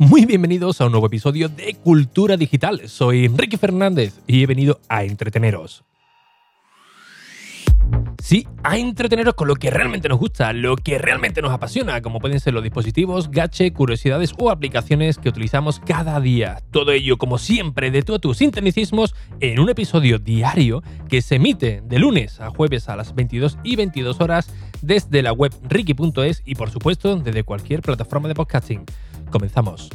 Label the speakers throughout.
Speaker 1: Muy bienvenidos a un nuevo episodio de Cultura Digital. Soy Enrique Fernández y he venido a entreteneros. Sí, a entreteneros con lo que realmente nos gusta, lo que realmente nos apasiona, como pueden ser los dispositivos, gache, curiosidades o aplicaciones que utilizamos cada día. Todo ello, como siempre, de todos tus sintonicismos en un episodio diario que se emite de lunes a jueves a las 22 y 22 horas desde la web ricky.es y por supuesto desde cualquier plataforma de podcasting. Comenzamos.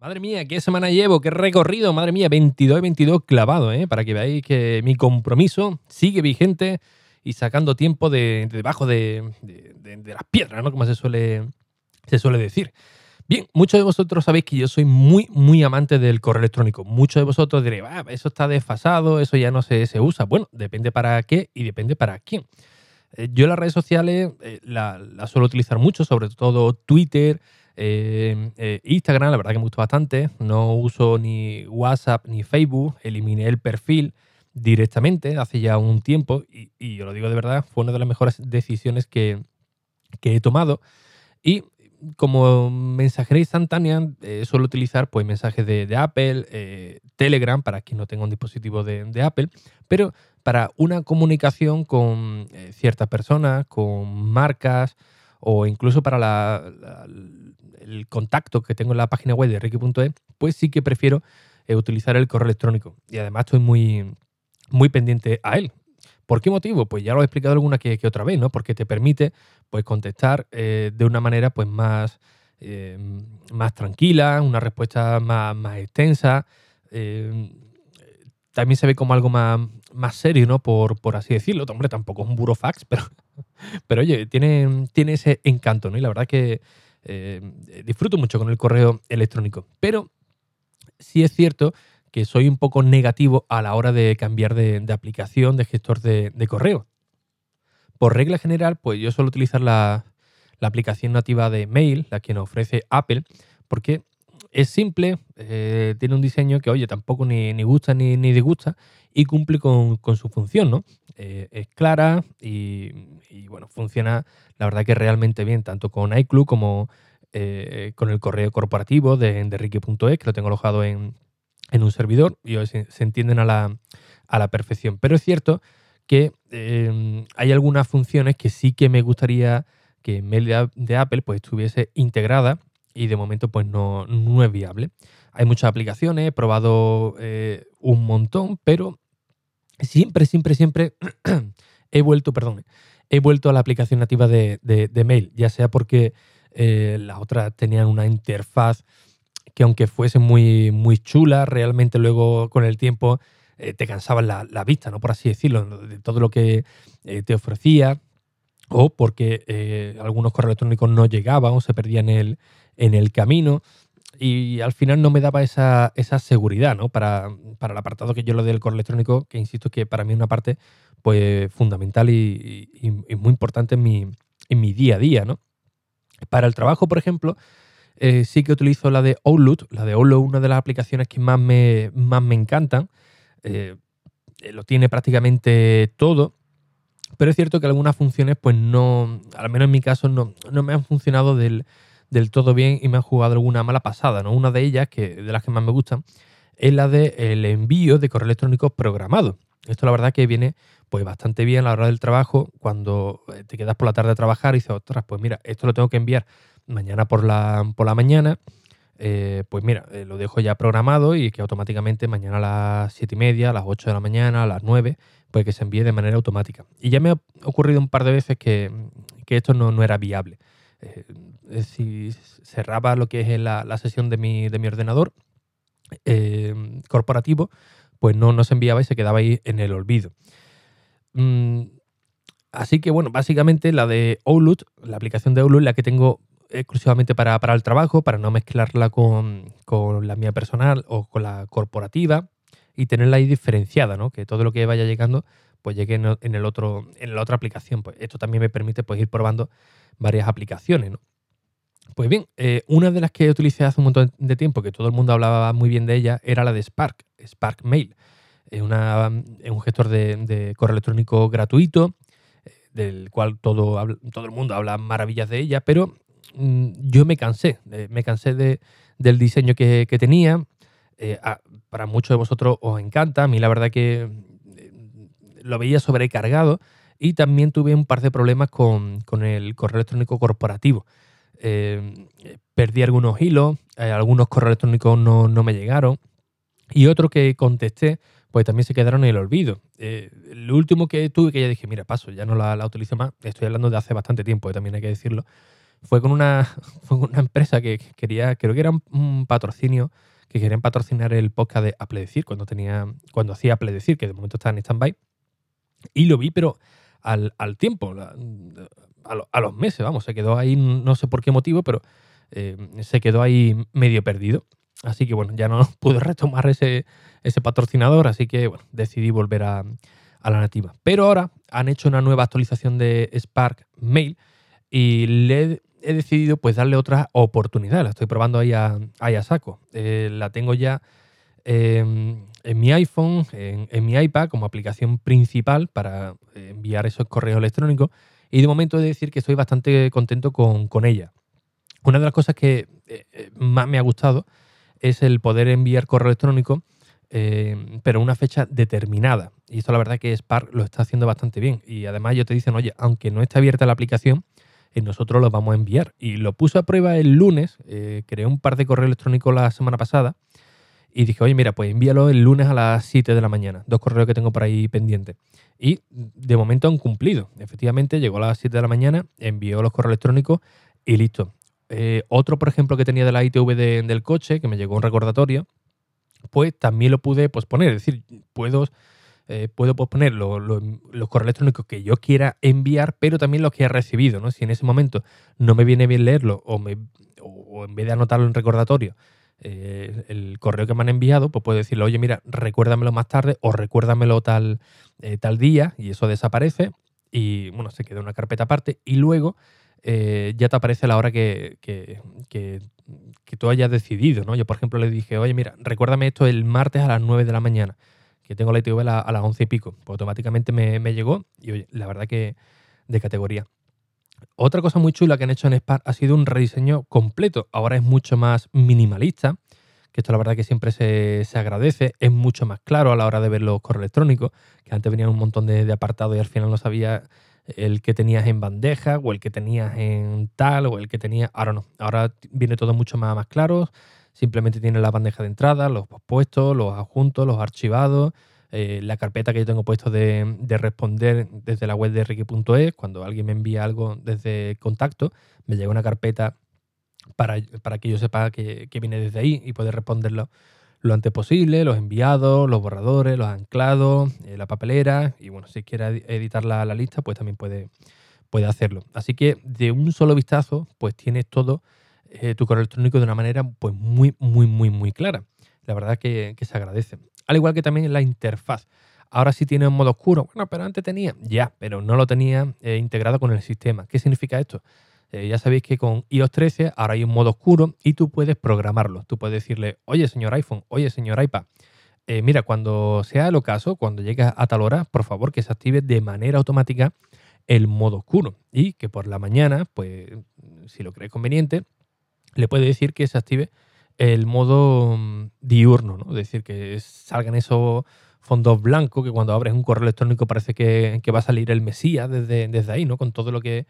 Speaker 1: Madre mía, qué semana llevo, qué recorrido, madre mía, 22 y 22 clavado, ¿eh? Para que veáis que mi compromiso sigue vigente y sacando tiempo de, debajo de, las piedras, ¿no? Como se suele, se suele decir. Bien, muchos de vosotros sabéis que yo soy muy, muy amante del correo electrónico. Muchos de vosotros diréis, ah, eso está desfasado, eso ya no se, se usa. Bueno, depende para qué y depende para quién. Eh, yo las redes sociales eh, las la suelo utilizar mucho, sobre todo Twitter, eh, eh, Instagram, la verdad que me gusta bastante. No uso ni WhatsApp ni Facebook. Eliminé el perfil directamente hace ya un tiempo y, yo lo digo de verdad, fue una de las mejores decisiones que, he tomado. Y como mensajería instantánea eh, suelo utilizar pues, mensajes de, Apple, Telegram para quien no tenga un dispositivo de, Apple, pero para una comunicación con ciertas personas, con marcas o incluso para la, el contacto que tengo en la página web de Ricky.es, pues sí que prefiero eh, utilizar el correo electrónico. Y además estoy muy, muy pendiente a él. ¿Por qué motivo? Pues ya lo he explicado alguna que, otra vez, ¿no? Porque te permite pues, contestar eh, de una manera pues, más, eh, más tranquila, una respuesta más, más extensa. también se ve como algo más, más serio, ¿no? Por, por así decirlo. Hombre, tampoco es un burofax, pero, pero oye, tiene, tiene ese encanto, ¿no? Y la verdad que eh, disfruto mucho con el correo electrónico, pero sí es cierto que soy un poco negativo a la hora de cambiar de, aplicación de gestor de, correo. Por regla general, pues yo suelo utilizar la, aplicación nativa de mail, la que nos ofrece Apple, porque es simple, eh, tiene un diseño que, oye, tampoco ni, gusta ni, ni, disgusta y cumple con, su función, ¿no? Eh, es clara y, bueno, funciona la verdad que realmente bien, tanto con iCloud como eh, con el correo corporativo de, de Ricky.es, que lo tengo alojado en, un servidor y se, se entienden a la, a la, perfección. Pero es cierto que hay algunas funciones que sí que me gustaría que en mail de, Apple pues, estuviese integrada y de momento pues no, no es viable. Hay muchas aplicaciones, he probado eh, un montón, pero siempre, siempre, siempre he vuelto, perdón, he vuelto a la aplicación nativa de, mail, ya sea porque eh, las otras tenían una interfaz que aunque fuese muy, muy chula, realmente luego con el tiempo eh, te cansaban la, vista, ¿no? Por así decirlo, de todo lo que te ofrecía, o porque algunos correos electrónicos no llegaban o se perdían en el, en el camino. Y al final no me daba esa, seguridad, ¿no? Para, para, el apartado que yo lo del correo electrónico, que insisto que para mí es una parte pues fundamental y, muy importante en mi, en mi, día a día, ¿no? Para el trabajo, por ejemplo, eh, sí que utilizo la de Outlook. La de Outlook es una de las aplicaciones que más me, más me encantan. Eh, lo tiene prácticamente todo. Pero es cierto que algunas funciones, pues no, al menos en mi caso, no, me han funcionado del, del, todo bien y me han jugado alguna mala pasada. ¿no? Una de ellas, que de las que más me gustan, es la del el envío de correo electrónico programado. Esto la verdad que viene pues bastante bien a la hora del trabajo cuando eh, te quedas por la tarde a trabajar y dices, ostras, pues mira, esto lo tengo que enviar mañana por la, por la mañana. Eh, pues mira, eh, lo dejo ya programado y que automáticamente mañana a las 7 y media, a las 8 de la mañana, a las 9, pues que se envíe de manera automática. Y ya me ha ocurrido un par de veces que, esto no, era viable. si cerraba lo que es la, sesión de mi, de mi ordenador corporativo, pues no, se enviaba y se quedaba ahí en el olvido. Mm, así que bueno, básicamente la de Outlook, la aplicación de Outlook, la que tengo exclusivamente para, el trabajo, para no mezclarla con, la mía personal o con la corporativa y tenerla ahí diferenciada, ¿no? Que todo lo que vaya llegando pues llegue en, el otro, en la otra aplicación. Pues esto también me permite pues, ir probando varias aplicaciones, ¿no? Pues bien, eh, una de las que utilicé hace un montón de tiempo, que todo el mundo hablaba muy bien de ella, era la de Spark, Spark Mail. Es, una, un gestor de, correo electrónico gratuito, eh, del cual todo, todo el mundo habla maravillas de ella, pero yo me cansé, me cansé de, del diseño que, tenía. Eh, para muchos de vosotros os encanta, a mí la verdad que eh, lo veía sobrecargado y también tuve un par de problemas con, el correo electrónico corporativo. Eh, perdí algunos hilos, algunos correos electrónicos no, no, me llegaron y otro que contesté pues también se quedaron en el olvido. Eh, lo último que tuve, que ya dije, mira, paso, ya no la, utilizo más, estoy hablando de hace bastante tiempo, eh, también hay que decirlo, fue con una, una empresa que quería, creo que era un patrocinio, que querían patrocinar el podcast de Apple Decir, cuando, tenía, cuando hacía Apple Decir, que de momento está en stand-by, y lo vi, pero al, tiempo, a, los meses, vamos, se quedó ahí, no sé por qué motivo, pero eh, se quedó ahí medio perdido. Así que bueno, ya no pude retomar ese, ese patrocinador, así que bueno, decidí volver a, la nativa. Pero ahora han hecho una nueva actualización de Spark Mail y le he, decidido pues darle otra oportunidad. La estoy probando ahí a, saco. Eh, la tengo ya en mi iPhone, en, mi iPad como aplicación principal para enviar esos correos electrónicos y de momento he de decir que estoy bastante contento con, con ella. Una de las cosas que eh, eh, más me ha gustado es el poder enviar correo electrónico, eh, pero una fecha determinada. Y esto la verdad que Spark lo está haciendo bastante bien. Y además ellos te dicen, oye, aunque no esté abierta la aplicación, eh, nosotros lo vamos a enviar. Y lo puse a prueba el lunes, eh, creé un par de correos electrónicos la semana pasada y dije, oye, mira, pues envíalo el lunes a las 7 de la mañana. Dos correos que tengo por ahí pendientes. Y de momento han cumplido. Efectivamente, llegó a las 7 de la mañana, envió los correos electrónicos y listo. Eh, otro, por ejemplo, que tenía de la ITV del coche, que me llegó un recordatorio, pues también lo pude posponer. Es decir, puedo, eh, puedo posponer los correos electrónicos que yo quiera enviar, pero también los que he recibido. ¿no? Si en ese momento no me viene bien leerlo o, me, o en vez de anotarlo en recordatorio, eh, el correo que me han enviado, pues puedo decirle, oye, mira, recuérdamelo más tarde o recuérdamelo tal, tal día y eso desaparece y bueno, se queda una carpeta aparte y luego eh, ya te aparece la hora que, que, que, tú hayas decidido, ¿no? Yo, por ejemplo, le dije, oye, mira, recuérdame esto el martes a las 9 de la mañana, que tengo la ITV a, las 11 y pico. Pues automáticamente me, llegó y, oye, la verdad que de categoría. Otra cosa muy chula que han hecho en Spark ha sido un rediseño completo. Ahora es mucho más minimalista, que esto la verdad que siempre se, se, agradece. Es mucho más claro a la hora de ver los correos electrónicos, que antes venían un montón de, de apartados y al final no sabía el que tenías en bandeja o el que tenías en tal o el que tenías... Ahora no, ahora viene todo mucho más, más claro. Simplemente tiene la bandeja de entrada, los puestos, los adjuntos, los archivados, eh, la carpeta que yo tengo puesto de, responder desde la web de Ricky.es. Cuando alguien me envía algo desde contacto, me llega una carpeta para, que yo sepa que, que viene desde ahí y poder responderlo lo antes posible, los enviados, los borradores, los anclados, eh, la papelera y bueno, si quiere editar la, lista, pues también puede, puede hacerlo. Así que de un solo vistazo, pues tienes todo eh, tu correo electrónico de una manera pues muy, muy, muy, muy clara. La verdad que, que se agradece. Al igual que también la interfaz. Ahora sí tiene un modo oscuro. Bueno, pero antes tenía, ya, pero no lo tenía eh, integrado con el sistema. ¿Qué significa esto? Eh, ya sabéis que con iOS 13 ahora hay un modo oscuro y tú puedes programarlo. Tú puedes decirle, oye señor iPhone, oye señor iPad, eh, mira, cuando sea el ocaso, cuando llegue a tal hora, por favor que se active de manera automática el modo oscuro y que por la mañana, pues si lo crees conveniente, le puede decir que se active el modo mm, diurno, ¿no? Es decir, que salgan esos fondos blancos que cuando abres un correo electrónico parece que, va a salir el Mesías desde, desde ahí, ¿no? Con todo lo que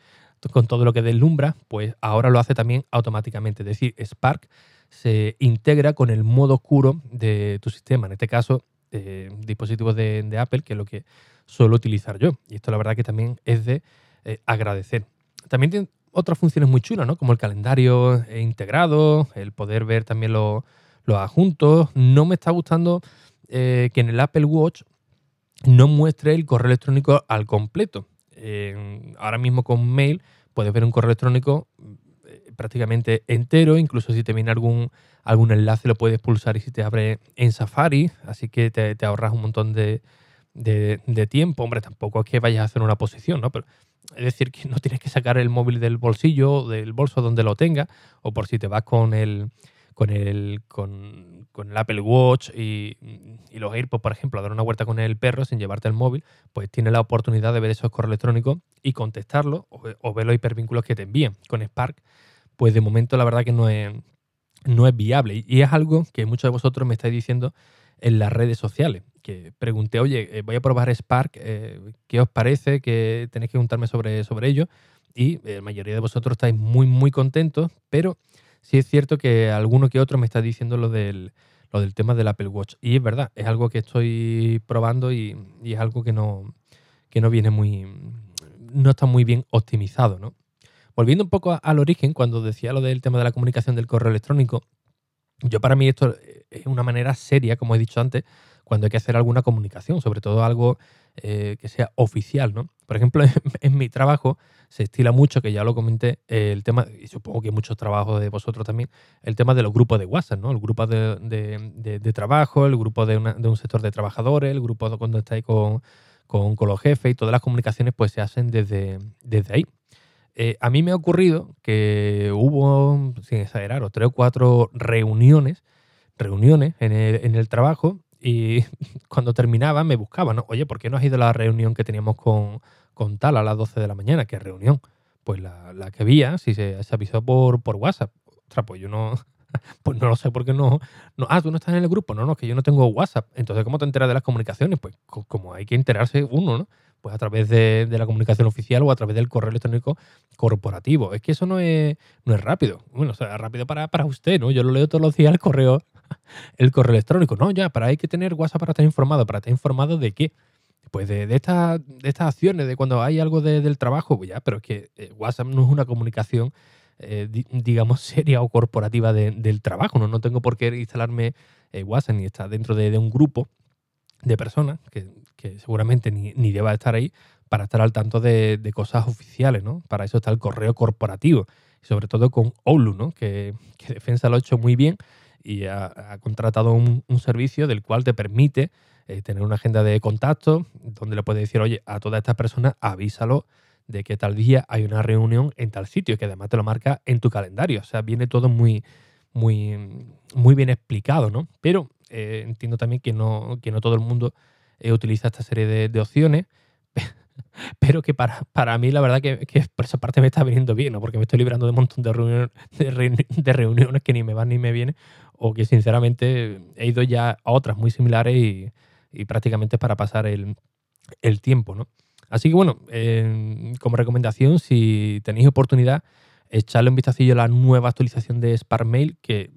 Speaker 1: con todo lo que deslumbra, pues ahora lo hace también automáticamente. Es decir, Spark se integra con el modo oscuro de tu sistema, en este caso, eh, dispositivos de, Apple, que es lo que suelo utilizar yo. Y esto la verdad que también es de eh, agradecer. También tiene otras funciones muy chulas, ¿no? Como el calendario integrado, el poder ver también los, adjuntos. No me está gustando eh, que en el Apple Watch no muestre el correo electrónico al completo ahora mismo con mail puedes ver un correo electrónico eh, prácticamente entero, incluso si te viene algún, algún enlace lo puedes pulsar y si te abre en Safari, así que te, ahorras un montón de, tiempo. Hombre, tampoco es que vayas a hacer una posición, ¿no? Pero es decir, que no tienes que sacar el móvil del bolsillo, del bolso donde lo tenga, o por si te vas con el, con el, con, el Apple Watch y, los AirPods, por ejemplo, a dar una vuelta con el perro sin llevarte el móvil, pues tienes la oportunidad de ver esos correos electrónicos y contestarlos o, ver los hipervínculos que te envían. Con Spark, pues de momento la verdad que no es, no es viable. Y es algo que muchos de vosotros me estáis diciendo en las redes sociales. Que pregunté, oye, eh, voy a probar Spark, eh, ¿qué os parece? Que tenéis que preguntarme sobre, sobre ello. Y la mayoría de vosotros estáis muy, muy contentos, pero sí es cierto que alguno que otro me está diciendo lo del, lo del tema del Apple Watch. Y es verdad, es algo que estoy probando y, es algo que no, que no viene muy. no está muy bien optimizado, ¿no? Volviendo un poco al origen, cuando decía lo del tema de la comunicación del correo electrónico, yo para mí esto es una manera seria, como he dicho antes, cuando hay que hacer alguna comunicación, sobre todo algo eh, que sea oficial, ¿no? Por ejemplo, en, mi trabajo se estila mucho, que ya lo comenté, el tema, y supongo que muchos trabajos de vosotros también, el tema de los grupos de WhatsApp, ¿no? El grupo de, trabajo, el grupo de, un sector de trabajadores, el grupo cuando estáis con, con, los jefes y todas las comunicaciones pues se hacen desde, desde ahí. Eh, a mí me ha ocurrido que hubo, sin exagerar, tres o cuatro reuniones, reuniones en el, trabajo y cuando terminaba me buscaban, ¿no? Oye, ¿por qué no has ido a la reunión que teníamos con, con tal a las 12 de la mañana? ¿Qué reunión? Pues la, que había, si se, avisó por, por WhatsApp. Ostras, pues yo no, pues no lo sé, porque no, no. Ah, tú no estás en el grupo. No, no, es que yo no tengo WhatsApp. Entonces, ¿cómo te enteras de las comunicaciones? Pues como hay que enterarse uno, ¿no? pues a través de, la comunicación oficial o a través del correo electrónico corporativo. Es que eso no es, no es rápido. Bueno, o sea, rápido para, para usted, ¿no? Yo lo leo todos los días el correo, el correo electrónico. No, ya, para hay que tener WhatsApp para estar informado. ¿Para estar informado de qué? Pues de, de, estas acciones, de cuando hay algo del trabajo, pues ya, pero es que eh, WhatsApp no es una comunicación, eh, digamos, seria o corporativa del trabajo. ¿no? no tengo por qué instalarme eh, WhatsApp ni estar dentro de, un grupo de personas que que seguramente ni, ni, deba estar ahí, para estar al tanto de, cosas oficiales, ¿no? Para eso está el correo corporativo, sobre todo con Oulu, ¿no? Que, Defensa lo ha hecho muy bien y ha, contratado un, servicio del cual te permite eh, tener una agenda de contacto donde le puedes decir, oye, a todas estas personas avísalo de que tal día hay una reunión en tal sitio, que además te lo marca en tu calendario. O sea, viene todo muy, muy, muy bien explicado, ¿no? Pero eh, entiendo también que no, que no todo el mundo eh, utiliza esta serie de, opciones, pero que para, para, mí la verdad que, por esa parte me está viniendo bien, ¿no? porque me estoy librando de un montón de, reuniones, de, reuniones que ni me van ni me vienen, o que sinceramente he ido ya a otras muy similares y, prácticamente para pasar el, tiempo. ¿no? Así que bueno, como recomendación, si tenéis oportunidad, echarle un vistacillo a la nueva actualización de Sparkmail, que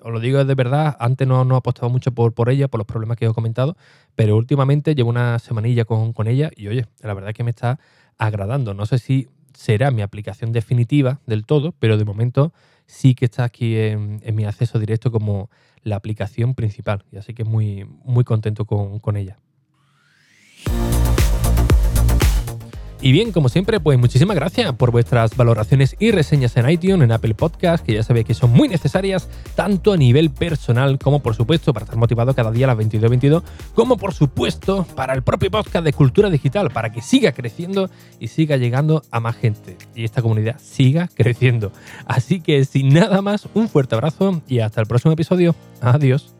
Speaker 1: os lo digo de verdad, antes no, no apostado mucho por, por ella, por los problemas que os he comentado, pero últimamente llevo una semanilla con, con ella y oye, la verdad es que me está agradando. No sé si será mi aplicación definitiva del todo, pero de momento sí que está aquí en, mi acceso directo como la aplicación principal. Y así que muy, muy contento con, con ella. Y bien, como siempre, pues muchísimas gracias por vuestras valoraciones y reseñas en iTunes, en Apple Podcast, que ya sabéis que son muy necesarias, tanto a nivel personal como por supuesto para estar motivado cada día a las 22.22, como por supuesto para el propio podcast de Cultura Digital, para que siga creciendo y siga llegando a más gente y esta comunidad siga creciendo. Así que sin nada más, un fuerte abrazo y hasta el próximo episodio. Adiós.